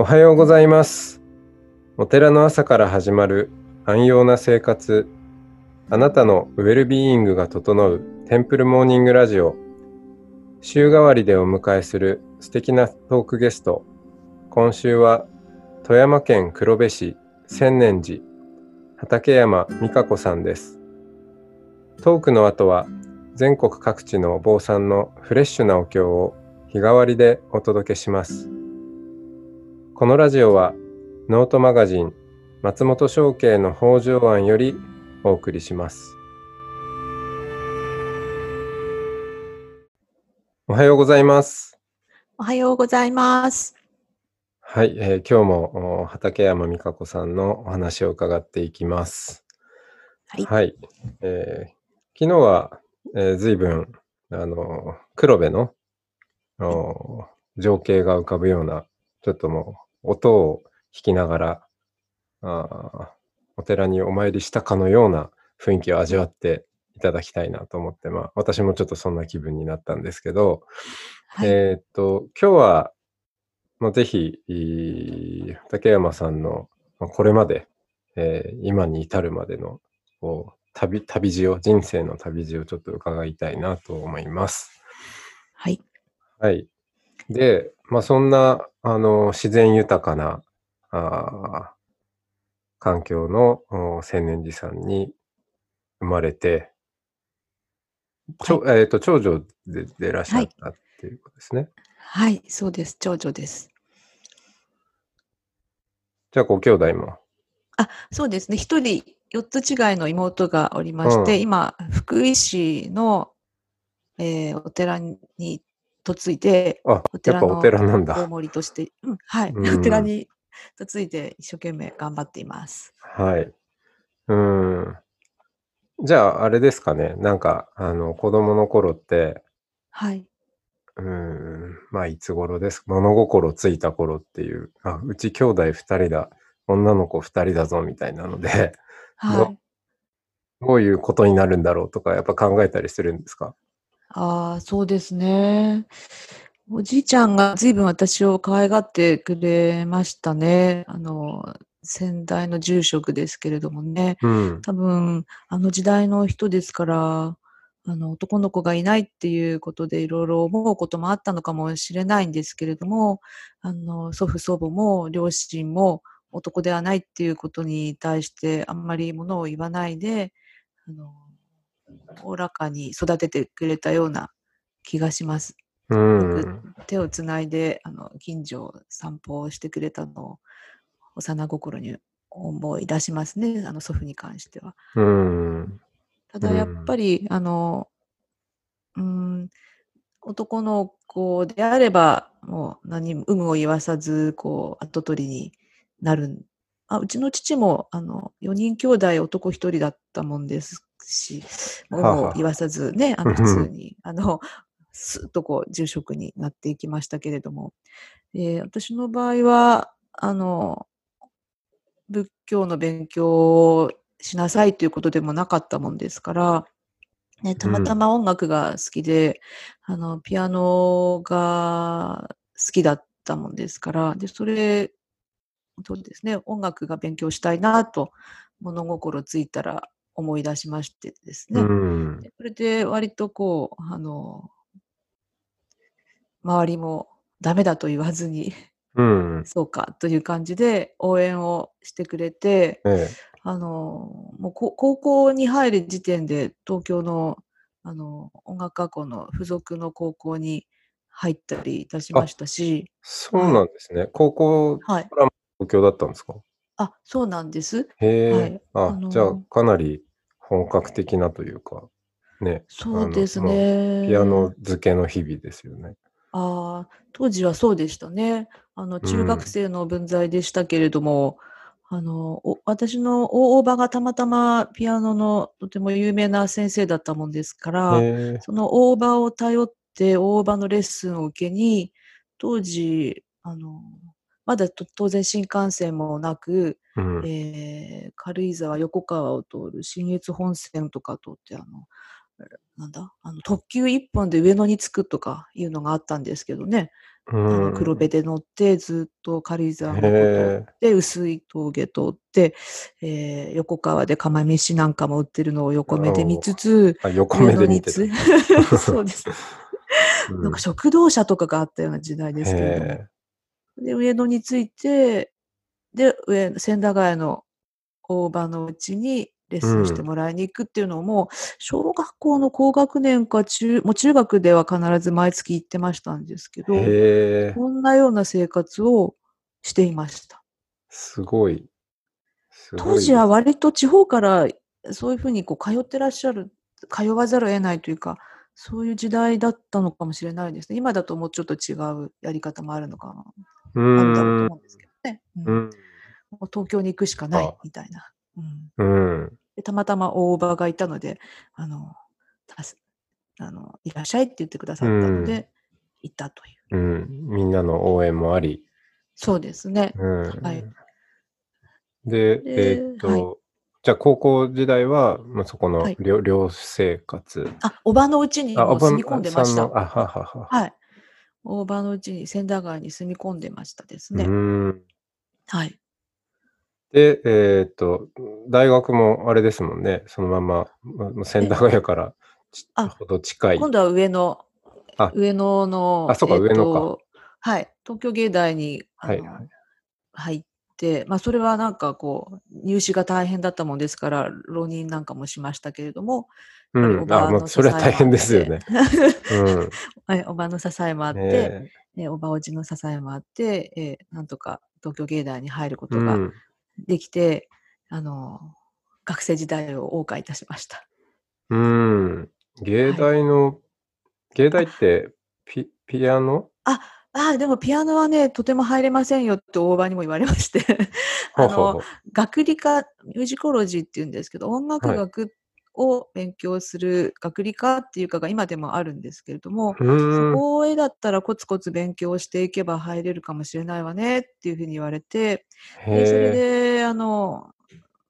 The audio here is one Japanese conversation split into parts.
おはようございます。お寺の朝から始まる安養な生活。あなたのウェルビーイングが整うテンプルモーニングラジオ。週替わりでお迎えする素敵なトークゲスト。今週は富山県黒部市千年寺畠山美香子さんです。トークの後は全国各地のお坊さんのフレッシュなお経を日替わりでお届けします。このラジオはノートマガジン松本商家の北条案よりお送りします。おはようございます。おはようございます。はい、えー今日もお畠山美香子さんのお話を伺っていきます。はい。はい。えー昨日は、えー、随分、あの、黒部の、お情景が浮かぶような、ちょっともう、音を弾きながら、あーお寺にお参りしたかのような雰囲気を味わっていただきたいなと思って、まあ、私もちょっとそんな気分になったんですけど、はい。えーっと、今日は、まあ、ぜひ、竹山さんの、まあこれまで、えー今に至るまでの、こう、旅、旅路を、人生の旅路をちょっと伺いたいなと思います。はい。はい。で、まあ、そんな、あの、自然豊かな、あー環境のお千年寺さんに生まれて、ちょえーっと、長女ででいらっしゃったっていうことですね。はい。そうです。長女です。じゃあ、ご兄弟も？あ、そうですね。一人、四つ違いの妹がおりまして、うん今、福井市の、えーお寺に嫁いで、あ、お寺のやっぱお寺なん大だ。森として、うん、はい。うんお寺に嫁いで一生懸命頑張っています。はい。うん。じゃあ、あれですかね。なんか、あの、子供の頃って、はい。うん、まあ、いつ頃です物心ついた頃っていう、あ、うち兄弟二人だ、女の子二人だぞ、みたいなので、はい。どういうことになるんだろうとか、やっぱ考えたりするんですか？ああ、そうですね。おじいちゃんが随分私を可愛がってくれましたね。あの、先代の住職ですけれどもね。うん。多分、あの時代の人ですから、あの、男の子がいないっていうことでいろいろ思うこともあったのかもしれないんですけれども、あの、祖父祖母も両親も男ではないっていうことに対してあんまりものを言わないで、あの、おおらかに育ててくれたような気がします。うん。手をつないで、あの、近所を散歩をしてくれたのを幼心に思い出しますね、あの祖父に関しては。うん。ただやっぱり、あの、うーん、男の子であれば、もう何も有無を言わさず、こう、後取りになるん。あ、うちの父も、あの、4人兄弟男1人だったもんですし、もう言わさずね、あの、うんうん。普通に、あの、スッとこう、住職になっていきましたけれども、えー私の場合は、あの、仏教の勉強をしなさいということでもなかったもんですから、ね、たまたま音楽が好きで、あの、ピアノが好きだったもんですから、で、それ、そうですね、音楽が勉強したいなと物心ついたら思い出しましてですね。うん。でそれで割とこう、あの、周りもダメだと言わずに、うん。そうかという感じで応援をしてくれて、ええ。あの、もうこ高校に入る時点で東京の、あの、音楽学校の付属の高校に入ったりいたしましたし、そうなんですね。高校はい。東京だったんですか？あ、そうなんです。へえ、はいあ、あのじゃあかなり本格的なというか、ね。そうです。ね。ピアノ漬けの日々ですよね。ああ、当時はそうでしたね。あの、中学生の分際でしたけれども、あの、お私の大伯母がたまたまピアノのとても有名な先生だったもんですから、その大伯母を頼って大伯母のレッスンを受けに、当時、あの、まだと当然新幹線もなく、うん。えー軽井沢、横川を通る信越本線とか通って、あの、なんだ、あの特急一本で上野に着くとかいうのがあったんですけどね。あの黒部で乗ってずっと軽井沢のことって薄い峠通って、えー、横川で釜飯なんかも売ってるのを横目で見つつ、横目で見て そうです。なんか食堂車とかがあったような時代ですけれども。で、上野に着いて、で、上、千駄ヶ谷の大場のうちにレッスンしてもらいに行くっていうのも、うん、小学校の高学年か中、もう中学では必ず毎月行ってましたんですけど、こんなような生活をしていました。すごい。すごい当時は割と地方からそういうふうにこう通ってらっしゃる、通わざるを得ないというか、そういう時代だったのかもしれないですね。今だともうちょっと違うやり方もあるのかな。あるだろうと思うんですけどね。うん、もう東京に行くしかないみたいな。うん、うんでたまたま大場がいたので、あの、あのいらっしゃいって言ってくださったので、行ったという、うん。みんなの応援もあり。そうですね。うん、はい。で、えー、っと、はい、じゃあ高校時代は、まあ、そこの寮,、はい、寮生活。あ、おばのうちにも住み込んでました。あははははい。大場のうちに千駄川に住み込んでましたですね。はい。で、えっと、大学もあれですもんね、そのまま、ま、千駄ヶ谷からあ、ほど近い。今度は上野、上野の、あ、そうか、上野か。はい、東京芸大に、はいはい、入って、まあ、それはなんかこう、入試が大変だったもんですから、浪人なんかもしましたけれども、うん、あ、まあ、それは大変ですよね。うん、おばの支えもあって、ねね、おばおじの支えもあって、えー、なんとか東京芸大に入ることができて、あの、学生時代を謳歌いたしました。うん。芸大の、はい、芸大ってピピアノ？あ、あでもピアノはね、とても入れませんよって大場にも言われまして。あの、学理科、ミュージコロジーって言うんですけど、音楽学を勉強する学理科っていうかが今でもあるんですけれども、そこへだったらコツコツ勉強していけば入れるかもしれないわねっていうふうに言われて、でそれで、あの、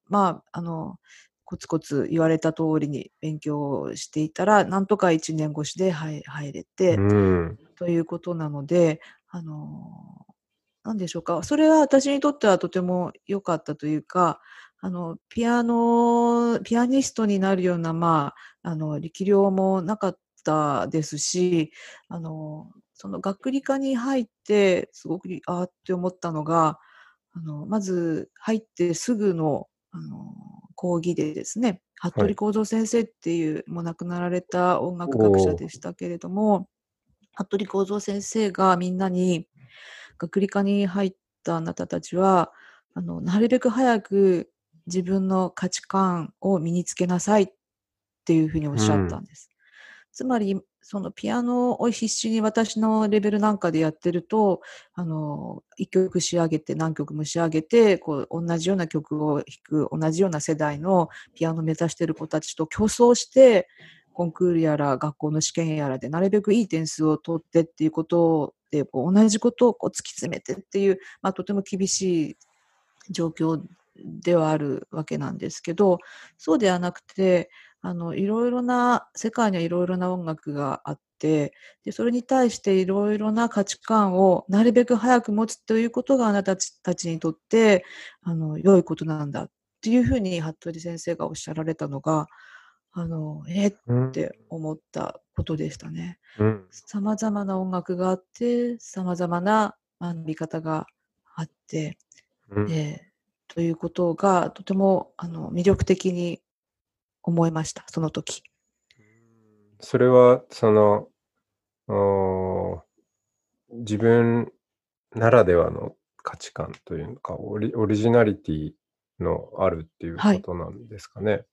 まあ、あの、コツコツ言われた通りに勉強していたら、なんとか1年越しで入れて、ということなので、あの、なんでしょうか。それは私にとってはとても良かったというか、あの、ピアノ、ピアニストになるような、まあ、あの、力量もなかったですし、あの、その学理科に入って、すごく、ああって思ったのが、あの、まず入ってすぐの、あの、講義でですね、服部幸三先生っていう、はい、もう亡くなられた音楽学者でしたけれども、服部幸三先生がみんなに、学理科に入ったあなたたちは、あの、なるべく早く自分の価値観を身につけなさいっていうふうにおっしゃったん。です。つまり、そのピアノを必死に私のレベルなんかでやってると、あの、一曲仕上げて何曲も仕上げて、こう、同じような曲を弾く、同じような世代のピアノを目指してる子たちと競争して、コンクールやら学校の試験やらでなるべくいい点数を取ってっていうことで、こう同じことをこう突き詰めてっていう、まあ、とても厳しい状況ではあるわけなんですけど、そうではなくて、あの、いろいろな、世界にはいろいろな音楽があって、で、それに対していろいろな価値観をなるべく早く持つということがあなたたちにとって、あの、良いことなんだっていうふうに服部先生がおっしゃられたのが、あの、えって思ったことでしたね。さまざまな音楽があって、さまざまな学び方があって、うん、でということがとてもあの魅力的に思いました、その時。それは、その、自分ならではの価値観というかオリ、オリジナリティのあるっていうことなんですかね。はい。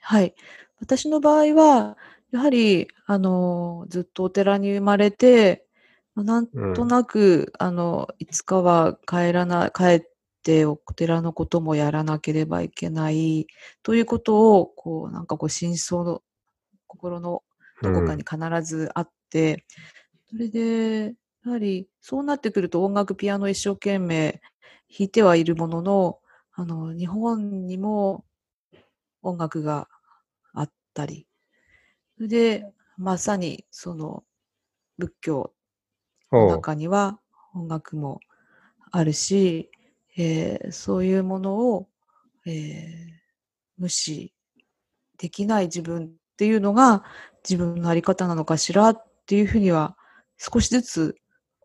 はい、私の場合は、やはり、あの、ずっとお寺に生まれて、なんとなく、うん、あの、いつかは帰らな、帰ってお寺のこともやらなければいけないということを、こう、なんかこう、真相の心のどこかに必ずあって、うん、それで、やはりそうなってくると音楽ピアノ一生懸命弾いてはいるものの、あの、日本にも音楽があったり、それで、まさにその仏教の中には音楽もあるし、えーそういうものを、えー無視できない自分っていうのが自分のあり方なのかしらっていうふうには少しずつ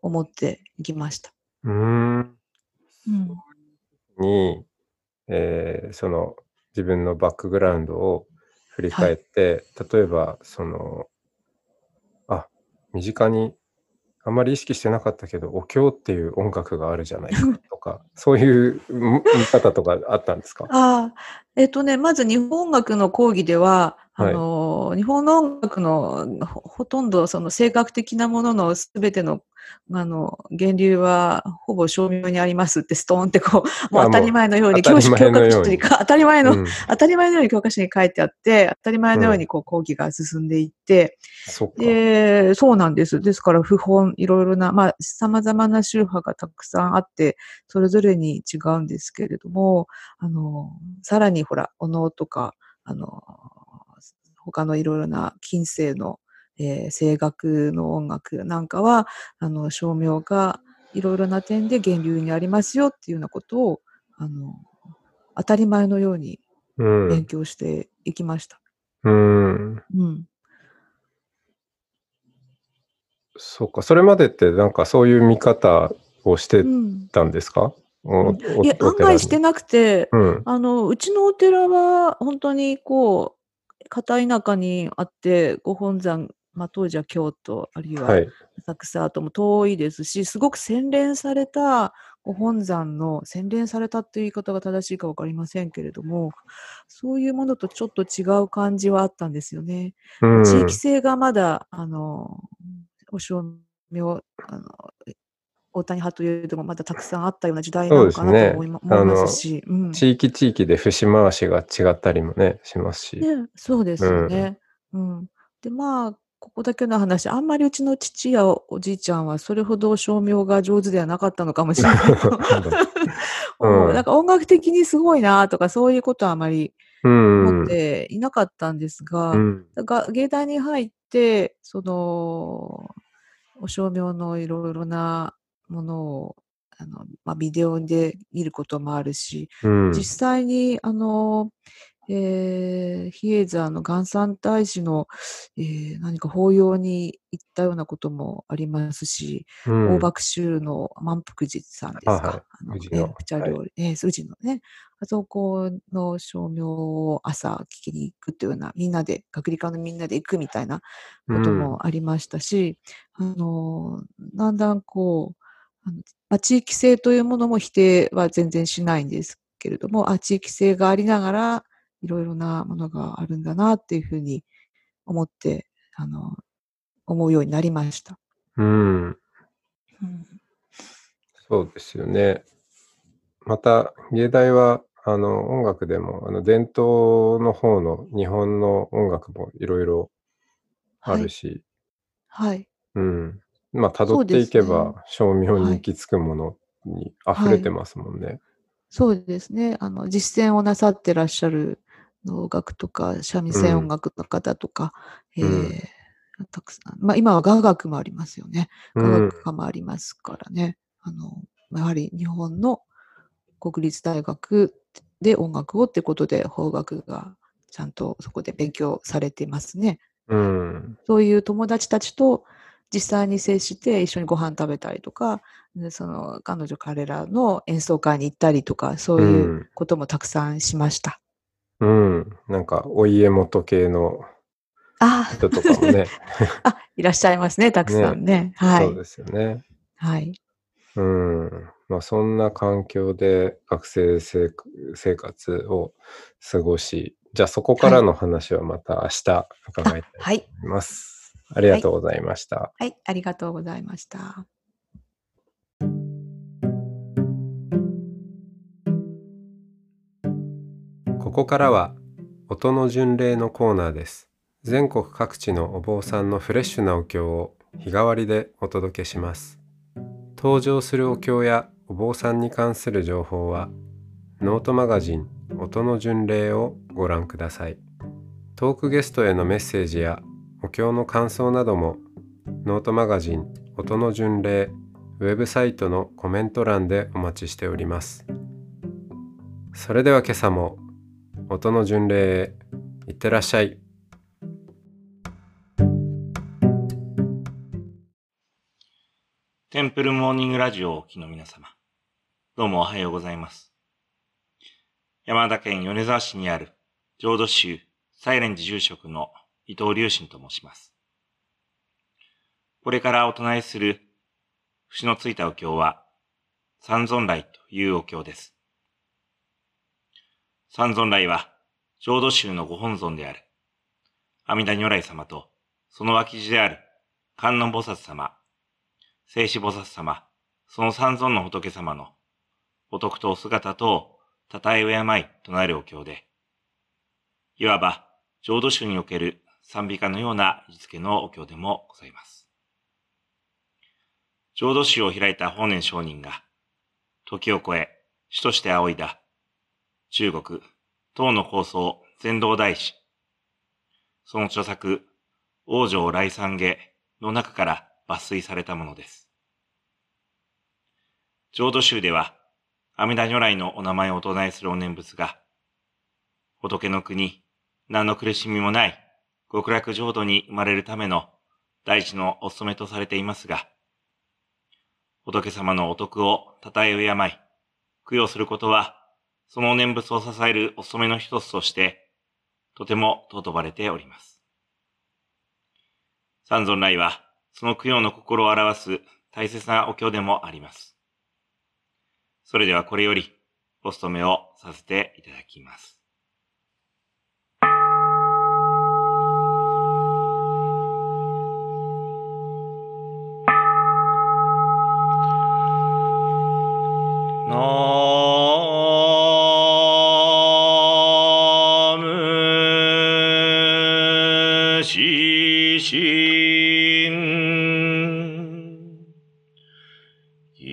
思っていきました。うーん。うん。に、えーその自分のバックグラウンドを振り返って、例えばそのあ身近にあんまり意識してなかったけどお経っていう音楽があるじゃないかとか そういう見方とかあったんですか？あ、えっとね、まず日本音楽の講義では、はいあの、日本の音楽のほほとんどその性格的なもののすべての、あの、源流はほぼ照明にありますってストーンってこう、もうあ当たり前のように、教師教科書にか、当たり前の、うん、当たり前のように教科書に書いてあって、当たり前のようにこう講義が進んでいって、そっか。で、そうなんです。ですから、不本、いろいろな、まあ、様々な宗派がたくさんあって、それぞれに違うんですけれども、あの、さらにほら、お能とか、あの、他のいろいろな近世の、えー声楽の音楽なんかは、あの、照明がいろいろな点で源流にありますよっていうようなことを、あの、当たり前のようにうん。勉強していきました。うん。うん。そっか。それまでってなんかそういう見方をしてうん。たんですか、おおいや、案外してなくて、うん。あの、うちのお寺は本当にこう、片田舎にあって、ご本山、まあ、当時は京都、あるいははい。浅草とも遠いですし、すごく洗練されたご本山の、洗練されたっていう言い方が正しいかわかりませんけれども、そういうものとちょっと違う感じはあったんですよね。うん。地域性がまだ、あの、お照明、あの、大谷派というのもまだたくさんあったような時代なのかなと思い,、そうですね思いますし、うん。地域地域で節回しが違ったりもね、しますし。ね、そうですよね。うん。で、まあ、ここだけの話、あんまりうちの父やおじいちゃんはそれほど照明が上手ではなかったのかもしれないと。うんうんなんか音楽的にすごいなとかそういうことはあまりうん。思っていなかったんですが、うん。が芸大に入って、その、お照明のいろいろなものを、あの、まあ、ビデオで見ることもあるし、うん。実際に、あの、えー、比叡山の元三大師の、えー何か法要に行ったようなこともありますし、うん。大爆宗の満腹寺さんですか？はいはい。あのね、普茶料理、えー宇治のね、あそこの照明を朝聞きに行くっていうような、みんなで、学理科のみんなで行くみたいなこともありましたし、あの、だんだんこう、あのまあ、地域性というものも否定は全然しないんですけれども、あ、地域性がありながら、いろいろなものがあるんだなっていうふうに思って、あの、思うようになりました。うん。うんそうですよね。また、芸大は、あの、音楽でも、あの、伝統の方の日本の音楽もいろいろあるし、はい。うん。まあ、辿っていけば、照明に行き着くものに溢れてますもんね。そうですね。あの、実践をなさってらっしゃる能楽とか、三味線音楽の方とか、うんえーたくさん、まあ今は雅楽もありますよね。雅うん。楽科もありますからね。あの、やはり日本の国立大学で音楽をってことで、邦楽がちゃんとそこで勉強されてますね。うん。そういう友達たちと実際に接して一緒にご飯食べたりとか、でその彼女彼らの演奏会に行ったりとか、そういううんこともたくさんしました。うん。なんか、お家元系のあ人とかもね、あ、いらっしゃいますね、たくさんね。はい。そうですよね。はい。うん。まあ、そんな環境で学生生生活を過ごし、じゃあそこからの話はまた明日伺いたいとはい。思います。ありがとうございました。はい。ありがとうございました。ここからは音の巡礼のコーナーです。全国各地のお坊さんのフレッシュなお経を日替わりでお届けします。登場するお経やお坊さんに関する情報はノートマガジン音の巡礼をご覧ください。トークゲストへのメッセージやお経の感想などもノートマガジン音の巡礼ウェブサイトのコメント欄でお待ちしておりますそれでは今朝も音の巡礼へいってらっしゃいテンプルモーニングラジオをお聞きの皆様、どうもおはようございます。山田県米沢市にある浄土宗サイレンジ住職の伊藤隆信と申します。これからお唱えする節のついたお経は、三尊来というお経です。三尊来は、浄土宗のご本尊である、阿弥陀如来様と、その脇地である観音菩薩様、聖子菩薩様、その三尊の仏様の、お徳とお姿とを、たたえ敬いとなるお経で、いわば、浄土宗における賛美歌のような位置付けのお経でもございます。浄土宗を開いた法然上人が、時を超え、主として仰いだ、中国、唐の構想、全道大師、その著作、王城来三下の中から抜粋されたものです。浄土宗では、阿弥陀如来のお名前をお唱えするお念仏が、仏の国、何の苦しみもない極楽浄土に生まれるための大地のお務めとされていますが、仏様のお徳を称え敬い、供養することは、その念仏を支えるお務めの一つとして、とても尊ばれております。三尊来は、その供養の心を表す大切なお経でもあります。それではこれより、お務めをさせていただきます。小 s せ n そ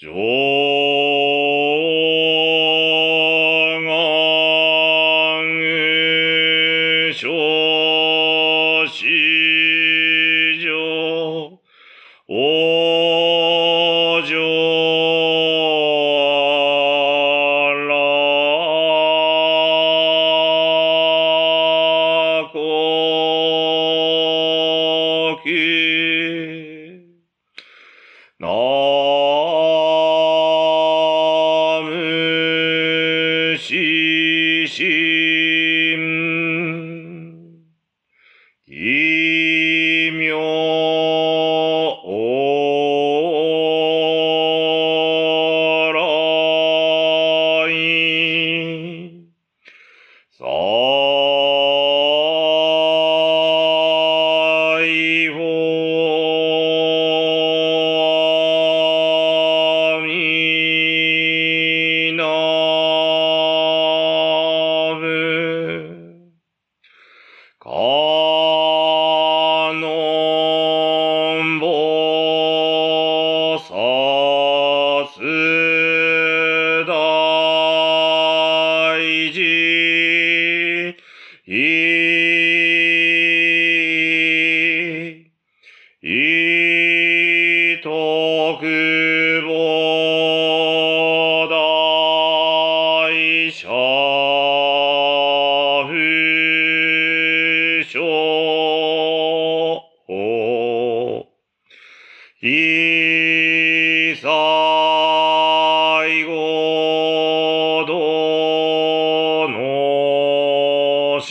George. の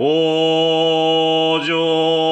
往生。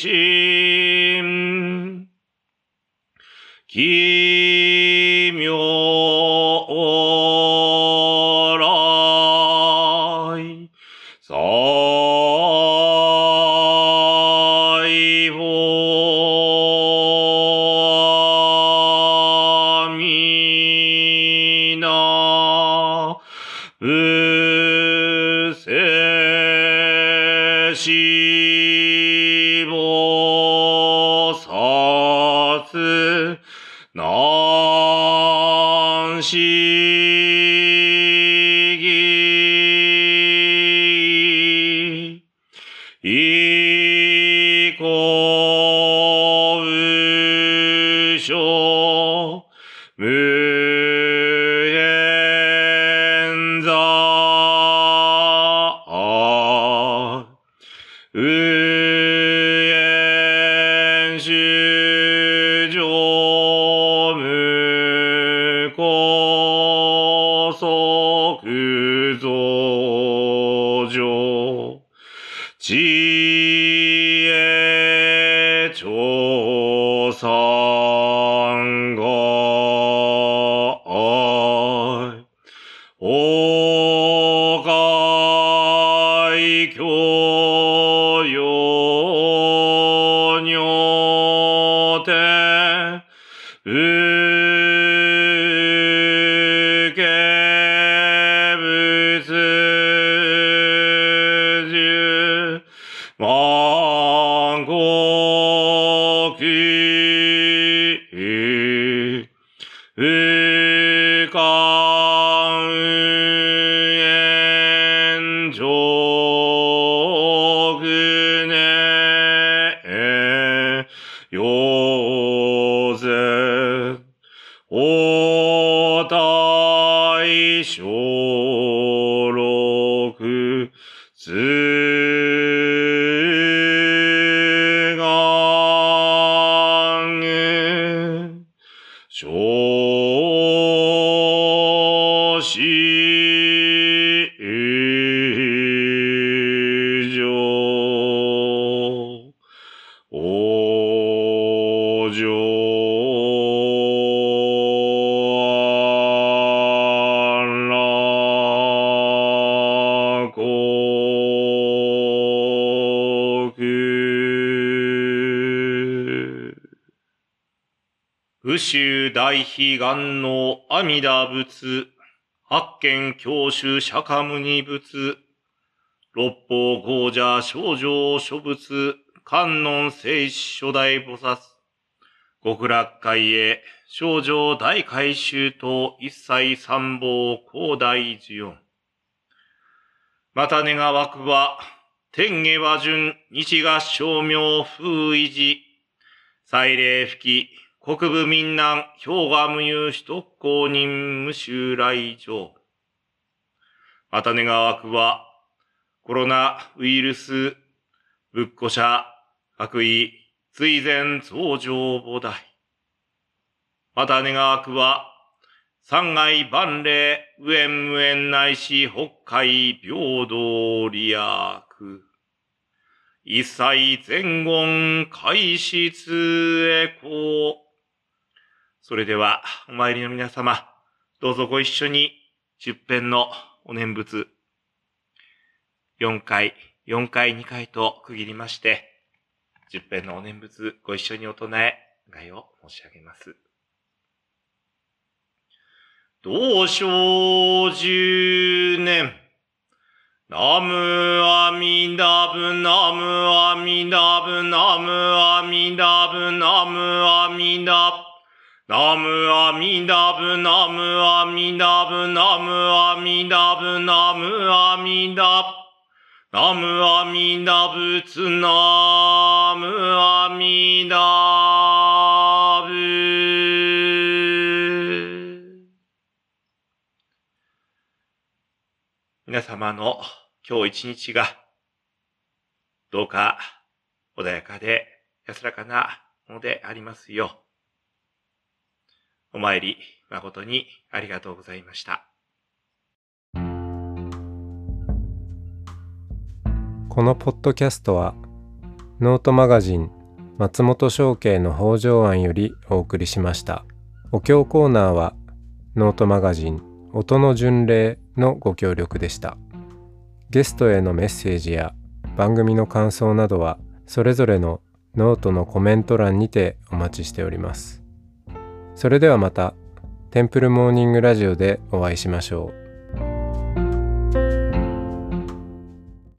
しし 이가 宇宙大悲願の阿弥陀仏、八剣教主釈迦牟尼仏、六方豪者少女諸仏、観音聖子初代菩薩、極楽会へ少女大改修と一切三宝広大寺音。また願わくは、天下和順、日が照明風維持、祭礼吹き、国部民南、氷河無有首都公認無襲来場。また願わくは、コロナウイルス、仏庫者、悪意、追善増上菩提。また願わくは、三害万礼、無縁無縁ないし、北海平等利益。一切前言開室へこう。それでは、お参りの皆様、どうぞご一緒に、十遍のお念仏、4回、4回、2回と区切りまして、十遍のお念仏、ご一緒にお唱え、願いを申し上げます。同生十年、ナムアミダブナムアミダブナムアミダブナムアミダブナムアミダブナムアミダブナムアミダブナムアミダブナムアミダ仏ナムアミダブ皆様の今日一日がどうか穏やかで安らかなものでありますよう。お参り誠にありがとうございました。このポッドキャストはノートマガジン松本商家の北条案よりお送りしました。お経コーナーはノートマガジン音の巡礼のご協力でした。ゲストへのメッセージや番組の感想などはそれぞれのノートのコメント欄にてお待ちしております。それではまた。テンプルモーニングラジオでお会いしましょう。